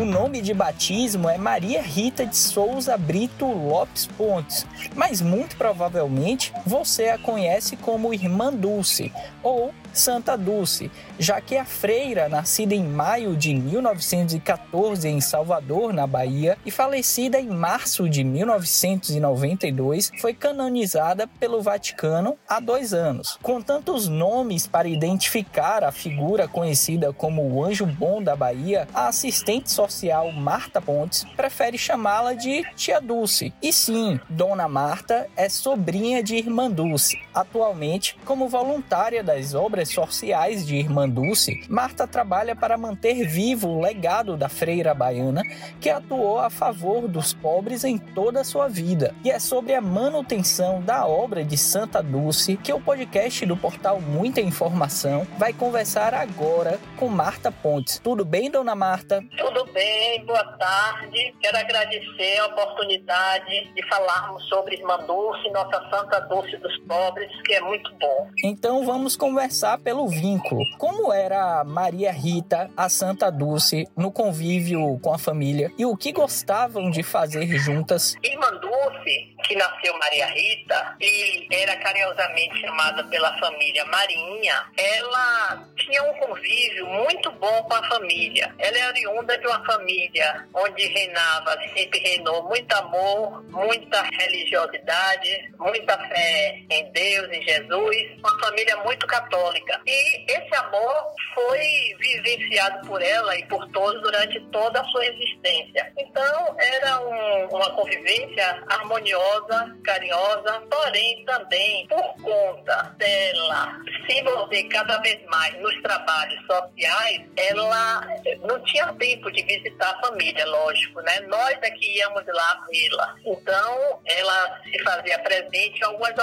o nome de batismo é Maria Rita de Souza Brito Lopes Pontes, mas muito provavelmente você a conhece como Irmã Dulce ou Santa Dulce, já que a freira, nascida em maio de 1914 em Salvador, na Bahia, e falecida em março de 1992, foi canonizada pelo Vaticano há dois anos. Com tantos nomes para identificar a figura conhecida como o Anjo Bom da Bahia, a assistente social Marta Pontes prefere chamá-la de Tia Dulce. E sim, Dona Marta é sobrinha de Irmã Dulce. Atualmente, como voluntária das obras sociais de Irmã Dulce, Marta trabalha para manter vivo o legado da freira baiana que atuou a favor dos pobres em toda a sua vida. E é sobre a manutenção da obra de Santa Dulce que o podcast do portal Muita Informação vai conversar agora com Marta Pontes. Tudo bem, dona Marta? Tudo bem, boa tarde. Quero agradecer a oportunidade de falarmos sobre Irmã Dulce, nossa Santa Dulce dos Pobres, que é muito bom. Então vamos conversar pelo vínculo. Como era Maria Rita, a Santa Dulce, no convívio com a família e o que gostavam de fazer juntas? Irmã Dulce, que nasceu Maria Rita e era carinhosamente chamada pela família Marinha, ela tinha um convívio muito bom com a família. Ela é oriunda de uma família onde reinava, sempre reinou muito amor, muita religiosidade, muita fé em Deus, em Jesus, uma família muito católica. E esse amor foi vivenciado por ela e por todos durante toda a sua existência. Então, era um, uma convivência harmoniosa, carinhosa, porém também por conta dela se envolver cada vez mais nos trabalhos sociais, ela não tinha tempo de visitar a família, lógico, né? Nós é que íamos lá vê-la. Então, ela se fazia presente em algumas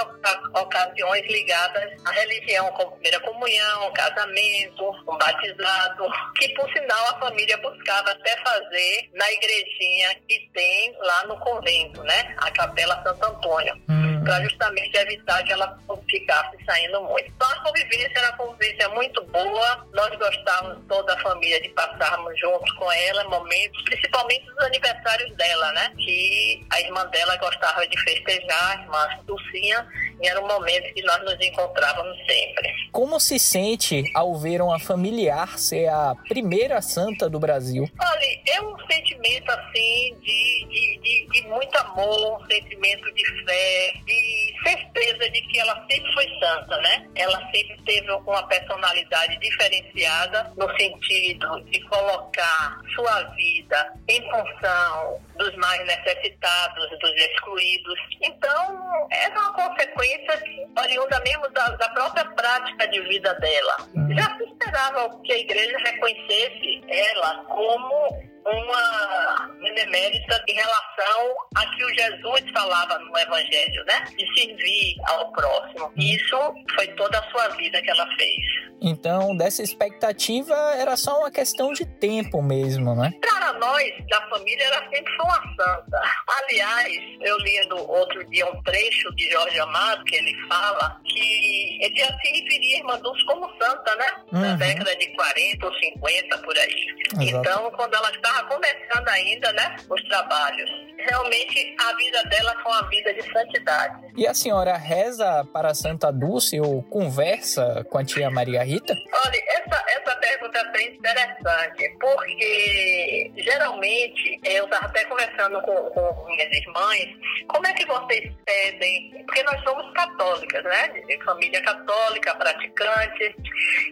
ocasiões ligadas à religião, como primeira comunhão, casamento, um batizado, que por sinal a família buscava até fazer na igrejinha que tem lá no convento, né? A Capela Santo Antônio. Uhum. Para justamente evitar que ela ficasse saindo muito. Então a convivência era uma convivência muito boa. Nós gostávamos, toda a família, de passarmos juntos com ela momentos, principalmente os aniversários dela, né? Que a irmã dela gostava de festejar, a irmã Dulcinha, e era um momento que nós nos encontrávamos sempre. Como se sente ao ver uma familiar ser a primeira santa do Brasil? Olha, é um sentimento assim de, de, de, de muito amor, um sentimento de fé, de certeza de que ela sempre foi santa, né? Ela sempre teve uma personalidade diferenciada no sentido de colocar sua vida em função dos mais necessitados, dos excluídos. Então, era uma consequência oriunda mesmo da, da própria prática de vida dela. Uhum. Já se esperava que a igreja reconhecesse ela como uma benemérita em relação a que o Jesus falava no Evangelho, né? De servir ao próximo. Isso foi toda a sua vida que ela fez. Então, dessa expectativa era só uma questão de tempo mesmo, né? Para nós, da família, ela sempre foi uma santa. Aliás, eu li no outro dia um trecho de Jorge Amado que ele fala que ele já se referia a Irmã Dulce como santa, né? Uhum. Na década de 40 ou 50, por aí. Exato. Então, quando ela estava estava começando ainda, né, os trabalhos. Realmente a vida dela foi uma vida de santidade. E a senhora reza para Santa Dulce ou conversa com a tia Maria Rita? Olha, essa, essa pergunta é bem interessante, porque geralmente eu estava até conversando com, com minhas irmãs, como é que vocês pedem? Porque nós somos católicas, né? Família católica, praticante,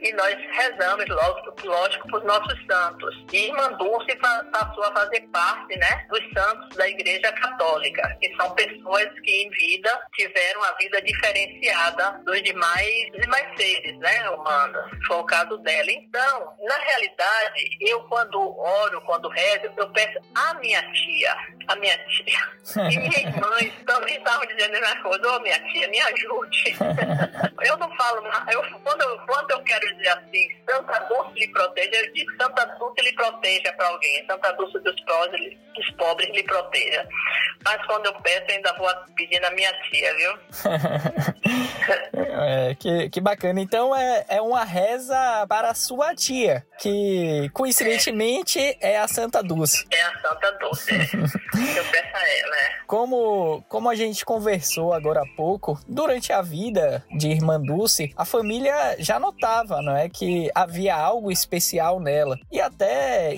e nós rezamos, lógico, lógico para os nossos santos. E Irmã Dulce passou a fazer parte né, dos santos da Igreja Católica, que são pessoas que em vida tiveram a vida diferenciada dos demais, dos demais seres né, humanos. Foi o caso dela. Então, na realidade, eu quando oro, quando rezo, eu peço a minha tia, a minha tia e minha irmã também estavam dizendo a mesma coisa, ô oh, minha tia, me ajude. eu não falo, eu, quando, eu, quando eu quero dizer assim, Santa Dulce lhe proteja, eu digo Santa Dulce lhe proteja para alguém, Santa Dulce dos pobres, dos pobres lhe proteja. Mas quando eu peço, ainda vou pedir na minha tia, viu? é, que, que bacana. Então é, é uma reza para a sua tia, que, coincidentemente é, é a Santa Dulce. É a Santa Dulce. Eu peço a ela, é. Como, como a gente conversou agora há pouco, durante a vida de Irmã Dulce, a família já notava, não é, que havia algo especial nela e até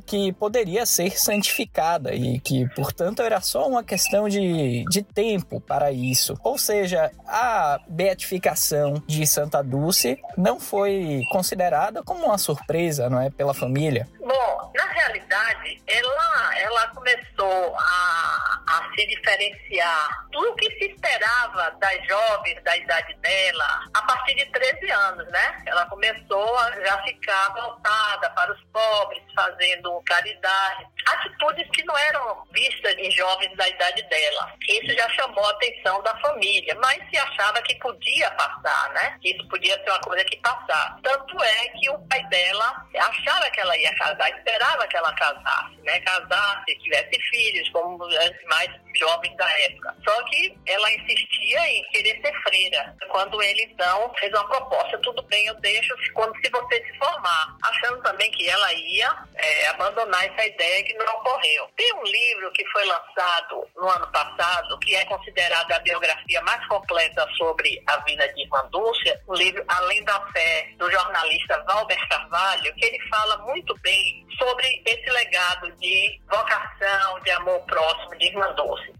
que poderia ser santificada e que, portanto, era só uma questão de, de tempo para isso. Ou seja, a beatificação de Santa Dulce não foi considerada como uma surpresa, não é, pela família. Bom, na realidade, ela, ela começou a, a se diferenciar do que se esperava das jovens da idade dela a partir de 13 anos, né? Ela começou a já ficar voltada para os pobres, fazendo caridade, atitudes que não eram vistas em jovens da idade dela. Isso já chamou a atenção da família, mas se achava que podia passar, né? Que isso podia ser uma coisa que passar. Tanto é que o pai dela achava que ela ia casar, esperava que ela casasse, né? Casasse, tivesse filhos, como as mais jovens da época. Só que ela insistia em querer ser freira. Quando ele, então, fez uma proposta, tudo bem, eu deixo quando se você se formar. Achando também que ela ia é, abandonar essa ideia que não ocorreu. Tem um livro que foi lançado no ano passado, que é considerado a biografia mais completa sobre a vida de Irmã Dulce, o livro Além da Fé, do jornalista Valber Carvalho, que ele fala muito bem sobre esse legado de vocação, de amor próximo de Irmã Dulce.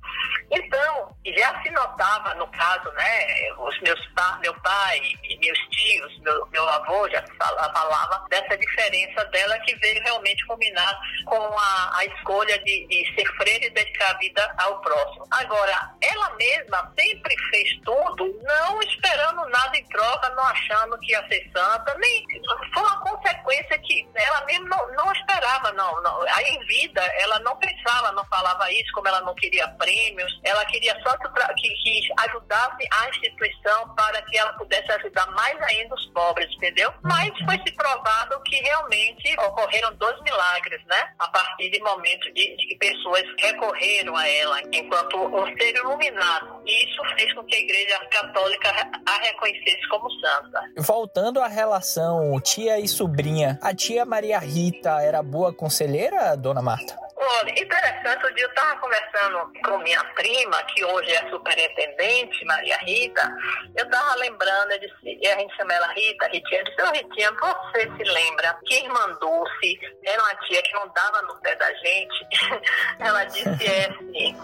Então, já se notava no caso, né, os meus meu pai e meus tios, meu, meu avô já falava dessa diferença dela que veio realmente combinar com a, a escolha de, de ser freira e dedicar a vida ao próximo. Agora, ela mesma sempre fez tudo, não esperando nada em troca, não achando que ia ser santa, nem foi uma consequência que ela mesma não, não esperava, não, não. Aí em vida, ela não pensava, não falava isso, como ela não queria prêmios, ela queria só que, que ajudasse a instituição para que ela pudesse ajudar mais ainda os pobres, entendeu? Mas foi se provado que realmente ocorreram dois milagres, né? A partir de momento de, de que pessoas recorreram a ela enquanto um ser iluminado. E isso fez com que a Igreja Católica a reconhecesse como santa. Voltando à relação tia e sobrinha, a tia Maria Rita era boa conselheira, dona Marta? Olha, interessante, o dia eu estava conversando com minha prima, que hoje é superintendente, Maria Rita, eu estava lembrando, eu disse, a gente chama ela Rita, Ritinha, eu disse, ô Ritinha, você se lembra que irmã Dulce era uma tia que não dava no pé da gente? ela disse é assim,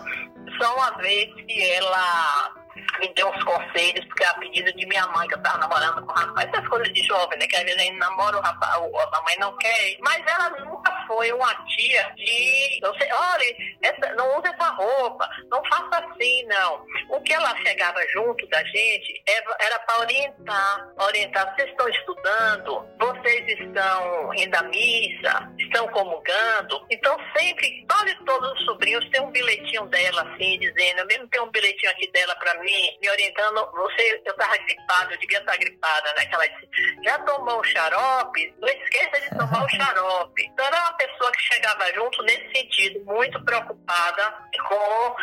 só uma vez que ela me deu uns conselhos, porque a pedido de minha mãe, que eu tava namorando com o rapaz, essas coisas de jovem, né? Que às vezes a gente namora o rapaz, a mãe não quer. Mas ela nunca foi uma tia de. Não sei, olha, essa, não usa essa roupa, não faça assim, não. O que ela chegava junto da gente era para orientar. Orientar, vocês estão estudando, vocês estão indo à missa, estão comungando. Então, sempre, quase todos os sobrinhos têm um bilhetinho dela, assim, dizendo, eu mesmo tenho um bilhetinho aqui dela para mim, me orientando, você, eu estava gripada, eu devia estar gripada, né? Que ela disse, já tomou o xarope? Não esqueça de tomar o xarope. Então era uma pessoa que chegava junto nesse sentido, muito preocupada com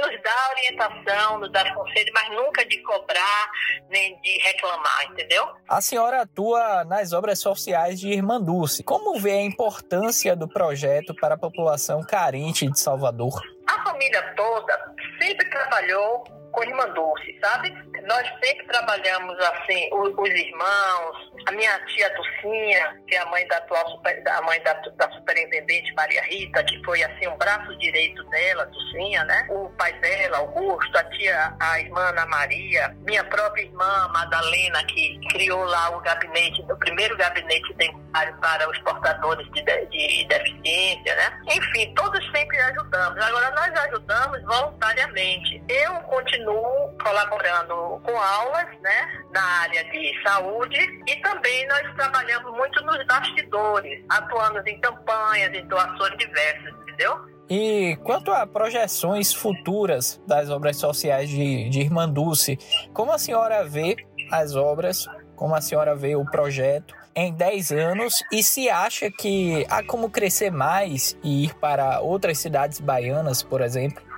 nos dar orientação, nos dar conselho, mas nunca de cobrar nem de reclamar, entendeu? A senhora atua nas obras sociais de Irmã Dulce. Como vê a importância do projeto para a população carente de Salvador? A família toda sempre trabalhou com Irmã Dulce, sabe? Nós sempre trabalhamos assim, os, os, irmãos, a minha tia Dulcinha, que é a mãe da atual super, a mãe da, da, superintendente Maria Rita, que foi assim um braço direito dela, Dulcinha, né? O pai dela, Augusto, a tia, a irmã Ana Maria, minha própria irmã Madalena, que criou lá o gabinete, o primeiro gabinete dentário para os portadores de, de, de deficiência, né? Enfim, todos sempre ajudamos. Agora nós ajudamos voluntariamente. Eu continuo continuo colaborando com aulas, né, na área de saúde e também nós trabalhamos muito nos bastidores, atuando em campanhas, em doações diversas, entendeu? E quanto a projeções futuras das obras sociais de, de Irmã Dulce, como a senhora vê as obras, como a senhora vê o projeto em 10 anos e se acha que há como crescer mais e ir para outras cidades baianas, por exemplo?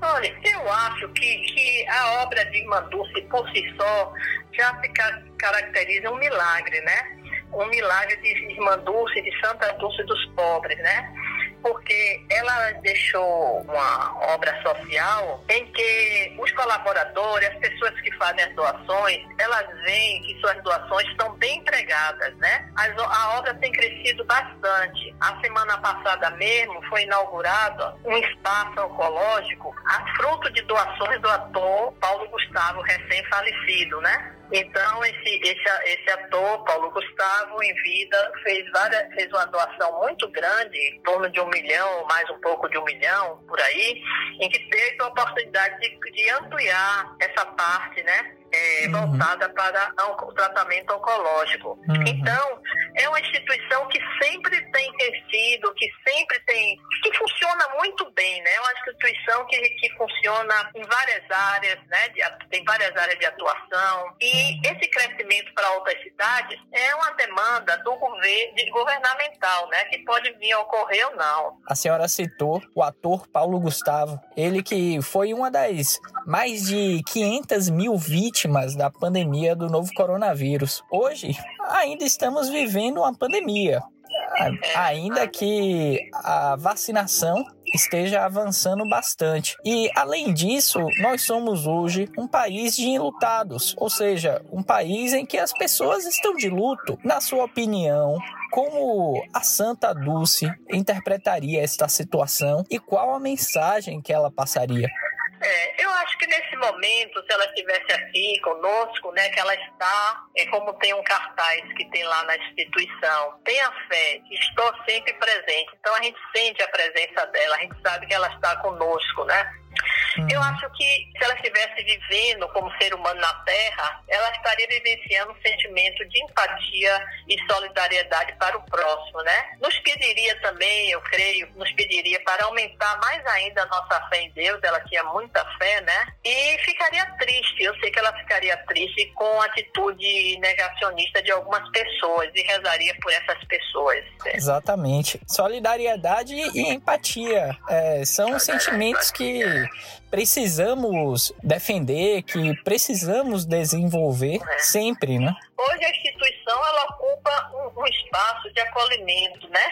Olha, eu acho que, que a obra de Irmã Dulce, por si só, já se caracteriza um milagre, né? um milagre de Irmã Dulce, de Santa Dulce dos Pobres, né? Porque ela deixou uma obra social em que os colaboradores, as pessoas que fazem as doações, elas veem que suas doações estão bem empregadas, né? A obra tem crescido bastante. A semana passada mesmo foi inaugurado um espaço oncológico, a fruto de doações do ator Paulo Gustavo, recém-falecido, né? Então, esse, esse, esse ator, Paulo Gustavo, em vida, fez, várias, fez uma doação muito grande, em torno de um milhão, mais um pouco de um milhão, por aí, em que teve a oportunidade de, de ampliar essa parte, né? É, uhum. voltada para o tratamento oncológico. Uhum. Então, é uma instituição que sempre tem crescido, que sempre tem, que funciona muito bem, né? É uma instituição que, que funciona em várias áreas, né? De, tem várias áreas de atuação. E uhum. esse crescimento para outras cidades é uma demanda do governo, de, governamental, né? Que pode vir a ocorrer ou não. A senhora citou o ator Paulo Gustavo, ele que foi uma das mais de 500 mil vítimas da pandemia do novo coronavírus. Hoje, ainda estamos vivendo uma pandemia. Ainda que a vacinação esteja avançando bastante. E além disso, nós somos hoje um país de enlutados, ou seja, um país em que as pessoas estão de luto. Na sua opinião, como a Santa Dulce interpretaria esta situação e qual a mensagem que ela passaria? É, eu acho que nesse momento, se ela estivesse aqui conosco, né, que ela está, é como tem um cartaz que tem lá na instituição, tenha fé, estou sempre presente. Então a gente sente a presença dela, a gente sabe que ela está conosco, né? Eu acho que se ela estivesse vivendo como ser humano na Terra, ela estaria vivenciando um sentimento de empatia e solidariedade para o próximo, né? Nos pediria também, eu creio, nos pediria para aumentar mais ainda a nossa fé em Deus, ela tinha muita fé, né? E ficaria triste, eu sei que ela ficaria triste com a atitude negacionista de algumas pessoas e rezaria por essas pessoas. Exatamente. Solidariedade e empatia é, são sentimentos que precisamos defender, que precisamos desenvolver é. sempre, né? Hoje a instituição ela ocupa um, um espaço de acolhimento, né?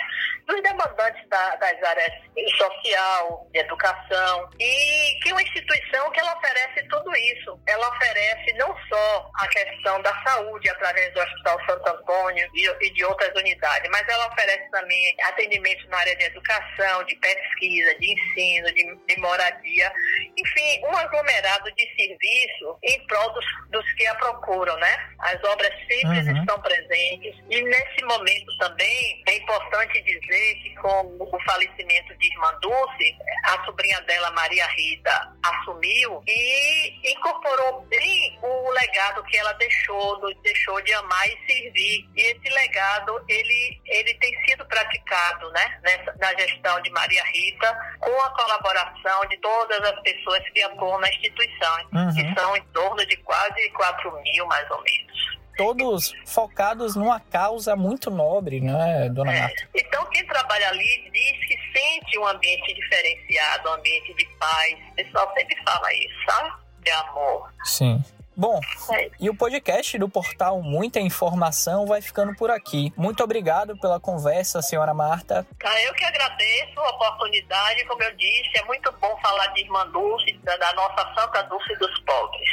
Dos demandantes da, das áreas social, de educação, e que é uma instituição que ela oferece tudo isso. Ela oferece não só a questão da saúde através do Hospital Santo Antônio e, e de outras unidades, mas ela oferece também atendimento na área de educação, de pesquisa, de ensino, de, de moradia, enfim, um aglomerado de serviço em prol dos, dos que a procuram, né? As obras sempre uhum. estão presentes. E nesse momento também é importante dizer que com o falecimento de Irmã Dulce, a sobrinha dela, Maria Rita, assumiu e incorporou bem o legado que ela deixou, deixou de amar e servir. E esse legado, ele, ele tem sido praticado né, nessa, na gestão de Maria Rita, com a colaboração de todas as pessoas que atuam na instituição, uhum. que são em torno de quase 4 mil, mais ou menos todos focados numa causa muito nobre, né, dona é. Marta? Então, quem trabalha ali diz que sente um ambiente diferenciado, um ambiente de paz. O pessoal sempre fala isso, sabe? De amor. Sim. Bom, é. e o podcast do portal Muita Informação vai ficando por aqui. Muito obrigado pela conversa, senhora Marta. Ah, eu que agradeço a oportunidade. Como eu disse, é muito bom falar de Irmã Dulce, da nossa Santa Dulce dos Pobres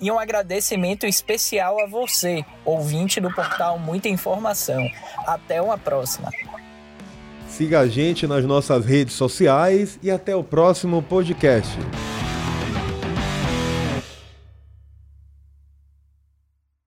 e um agradecimento especial a você, ouvinte do portal Muita Informação. Até uma próxima. Siga a gente nas nossas redes sociais e até o próximo podcast.